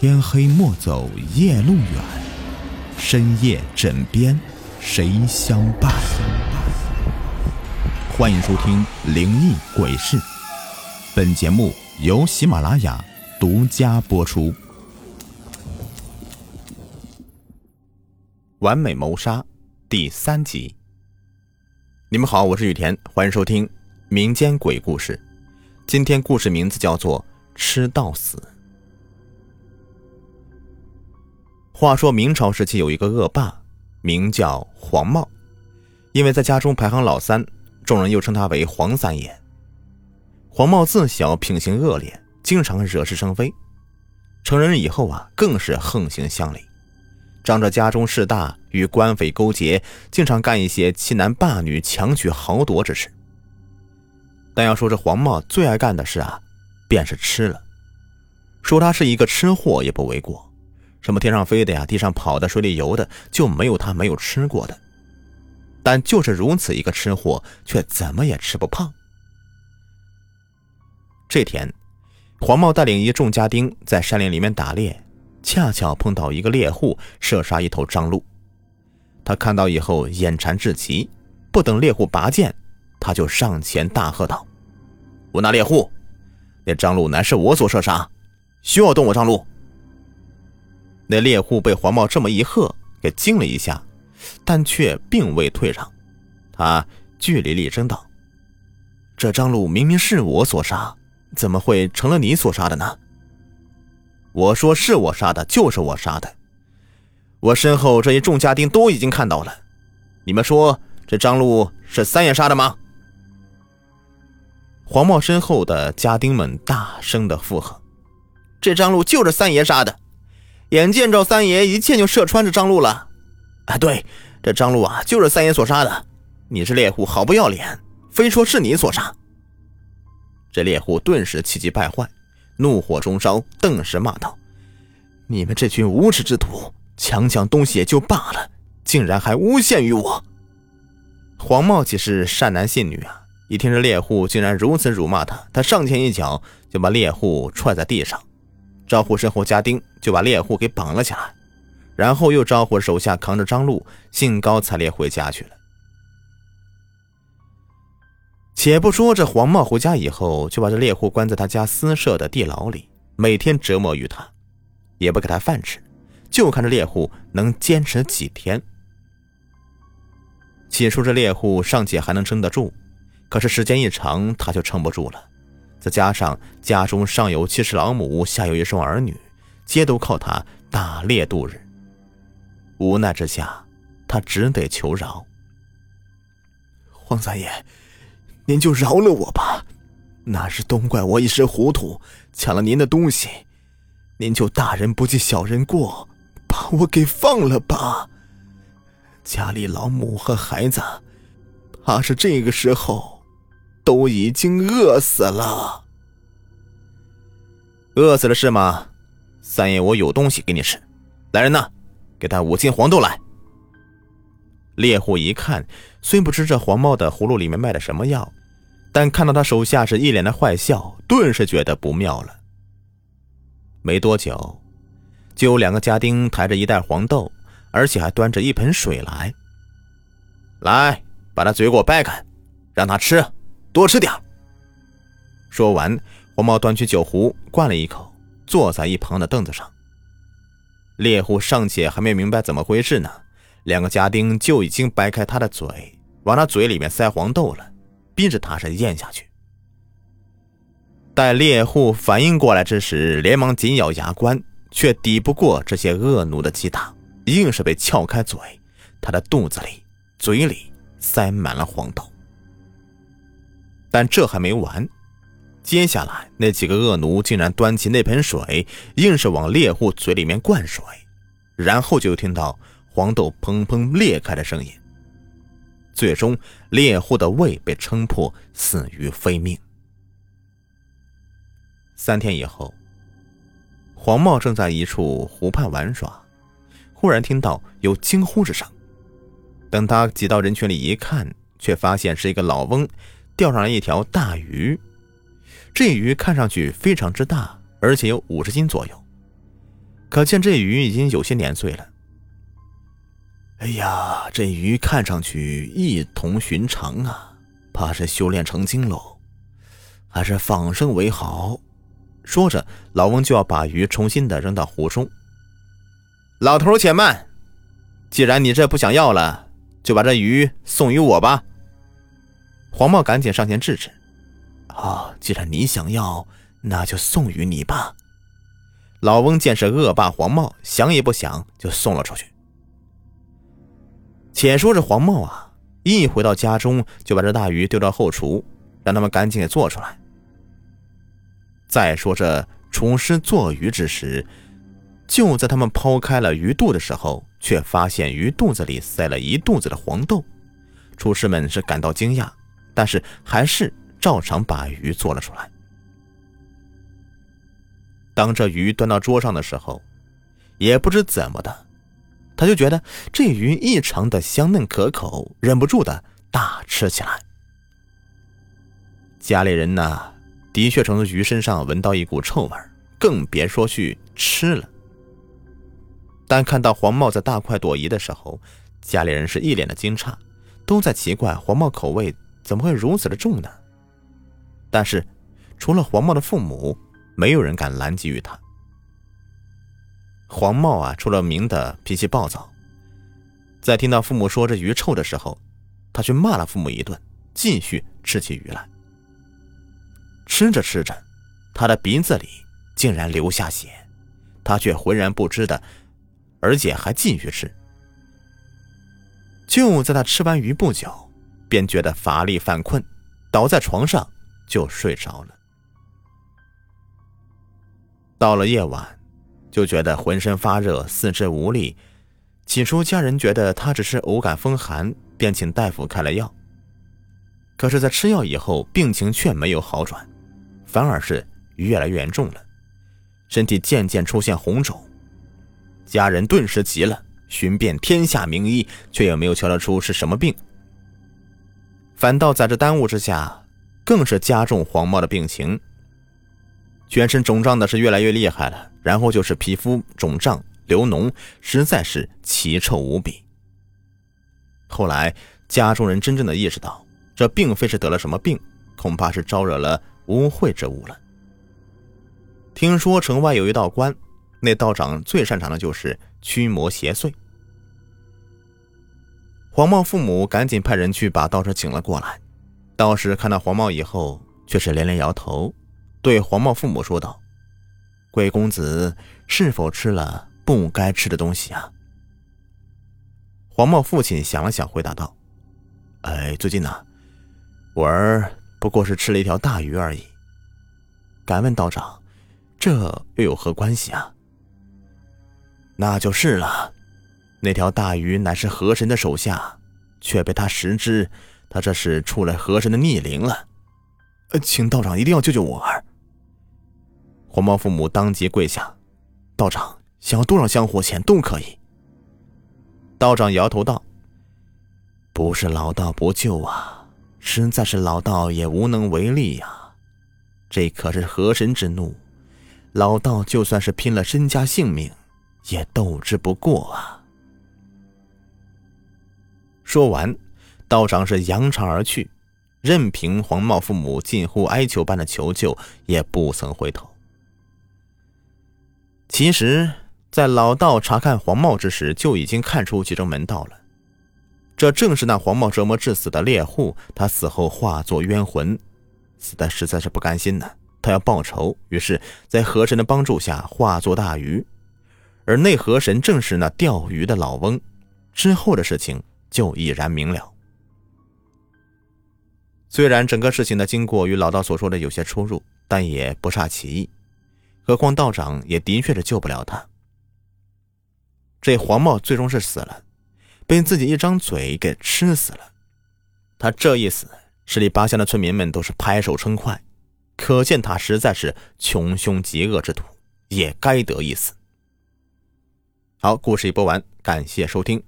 天黑莫走夜路远，深夜枕边谁相伴？欢迎收听《灵异鬼事》，本节目由喜马拉雅独家播出。完美谋杀第三集。你们好，我是雨田，欢迎收听民间鬼故事。今天故事名字叫做《吃到死》。话说明朝时期有一个恶霸，名叫黄茂，因为在家中排行老三，众人又称他为黄三爷。黄茂自小品行恶劣，经常惹是生非，成人以后啊，更是横行乡里。仗着家中势大，与官匪勾结，经常干一些欺男霸女、强取豪夺之事。但要说这黄茂最爱干的事啊，便是吃了。说他是一个吃货也不为过，什么天上飞的呀、地上跑的、水里游的，就没有他没有吃过的。但就是如此一个吃货，却怎么也吃不胖。这天，黄茂带领一众家丁在山林里面打猎。恰巧碰到一个猎户射杀一头张鹿，他看到以后眼馋至极，不等猎户拔剑，他就上前大喝道：“我那猎户，那张鹿乃是我所射杀，休要动我张鹿！”那猎户被黄茂这么一喝，给惊了一下，但却并未退让，他据理力争道：“这张路明明是我所杀，怎么会成了你所杀的呢？”我说是我杀的，就是我杀的。我身后这一众家丁都已经看到了。你们说这张禄是三爷杀的吗？黄茂身后的家丁们大声的附和：“这张禄就是三爷杀的，眼见着三爷一箭就射穿这张禄了。”啊，对，这张禄啊就是三爷所杀的。你是猎户，好不要脸，非说是你所杀。这猎户顿时气急败坏。怒火中烧，顿时骂道：“你们这群无耻之徒，强抢东西也就罢了，竟然还诬陷于我！”黄茂岂是善男信女啊？一听这猎户竟然如此辱骂他，他上前一脚就把猎户踹在地上，招呼身后家丁就把猎户给绑了起来，然后又招呼手下扛着张路兴高采烈回家去了。且不说这黄茂回家以后，就把这猎户关在他家私设的地牢里，每天折磨于他，也不给他饭吃，就看这猎户能坚持几天。起初这猎户尚且还能撑得住，可是时间一长，他就撑不住了。再加上家中上有七十老母，下有一双儿女，皆都靠他打猎度日。无奈之下，他只得求饶。黄三爷。您就饶了我吧，那是都怪我一时糊涂，抢了您的东西。您就大人不计小人过，把我给放了吧。家里老母和孩子，怕是这个时候都已经饿死了。饿死了是吗？三爷，我有东西给你吃。来人呐，给他五斤黄豆来。猎户一看，虽不知这黄茂的葫芦里面卖的什么药。但看到他手下是一脸的坏笑，顿时觉得不妙了。没多久，就有两个家丁抬着一袋黄豆，而且还端着一盆水来。来，把他嘴给我掰开，让他吃，多吃点说完，黄毛端起酒壶灌了一口，坐在一旁的凳子上。猎户尚且还没明白怎么回事呢，两个家丁就已经掰开他的嘴，往他嘴里面塞黄豆了。逼着他是咽下去。待猎户反应过来之时，连忙紧咬牙关，却抵不过这些恶奴的击打，硬是被撬开嘴。他的肚子里、嘴里塞满了黄豆。但这还没完，接下来那几个恶奴竟然端起那盆水，硬是往猎户嘴里面灌水，然后就听到黄豆砰砰裂开的声音。最终，猎户的胃被撑破，死于非命。三天以后，黄茂正在一处湖畔玩耍，忽然听到有惊呼之声。等他挤到人群里一看，却发现是一个老翁钓上来一条大鱼。这鱼看上去非常之大，而且有五十斤左右。可见这鱼已经有些年岁了。哎呀，这鱼看上去异同寻常啊，怕是修炼成精喽，还是放生为好。说着，老翁就要把鱼重新的扔到湖中。老头且慢，既然你这不想要了，就把这鱼送与我吧。黄茂赶紧上前制止。啊，既然你想要，那就送与你吧。老翁见是恶霸黄茂，想也不想就送了出去。且说这黄茂啊，一回到家中就把这大鱼丢到后厨，让他们赶紧给做出来。再说这厨师做鱼之时，就在他们剖开了鱼肚的时候，却发现鱼肚子里塞了一肚子的黄豆。厨师们是感到惊讶，但是还是照常把鱼做了出来。当这鱼端到桌上的时候，也不知怎么的。他就觉得这鱼异常的香嫩可口，忍不住的大吃起来。家里人呢，的确从鱼身上闻到一股臭味，更别说去吃了。但看到黄茂在大快朵颐的时候，家里人是一脸的惊诧，都在奇怪黄茂口味怎么会如此的重呢？但是，除了黄茂的父母，没有人敢拦截于他。黄茂啊，出了名的脾气暴躁。在听到父母说这鱼臭的时候，他却骂了父母一顿，继续吃起鱼来。吃着吃着，他的鼻子里竟然流下血，他却浑然不知的，而且还继续吃。就在他吃完鱼不久，便觉得乏力犯困，倒在床上就睡着了。到了夜晚。就觉得浑身发热，四肢无力。起初家人觉得他只是偶感风寒，便请大夫开了药。可是，在吃药以后，病情却没有好转，反而是越来越严重了，身体渐渐出现红肿。家人顿时急了，寻遍天下名医，却也没有瞧得出是什么病。反倒在这耽误之下，更是加重黄茂的病情。全身肿胀的是越来越厉害了，然后就是皮肤肿胀流脓，实在是奇臭无比。后来家中人真正的意识到，这并非是得了什么病，恐怕是招惹了污秽之物了。听说城外有一道观，那道长最擅长的就是驱魔邪祟。黄茂父母赶紧派人去把道士请了过来。道士看到黄茂以后，却是连连摇头。对黄茂父母说道：“贵公子是否吃了不该吃的东西啊？”黄茂父亲想了想，回答道：“哎，最近呢，我儿不过是吃了一条大鱼而已。敢问道长，这又有何关系啊？”那就是了，那条大鱼乃是河神的手下，却被他食之，他这是触了河神的逆鳞了。呃，请道长一定要救救我儿。黄毛父母当即跪下，道长想要多少香火钱都可以。道长摇头道：“不是老道不救啊，实在是老道也无能为力呀。这可是河神之怒，老道就算是拼了身家性命，也斗之不过啊。”说完，道长是扬长而去，任凭黄茂父母近乎哀求般的求救，也不曾回头。其实，在老道查看黄茂之时，就已经看出其中门道了。这正是那黄茂折磨致死的猎户，他死后化作冤魂，死的实在是不甘心呢。他要报仇，于是，在河神的帮助下化作大鱼，而那河神正是那钓鱼的老翁。之后的事情就已然明了。虽然整个事情的经过与老道所说的有些出入，但也不差其意。何况道长也的确是救不了他。这黄茂最终是死了，被自己一张嘴给吃死了。他这一死，十里八乡的村民们都是拍手称快，可见他实在是穷凶极恶之徒，也该得一死。好，故事已播完，感谢收听。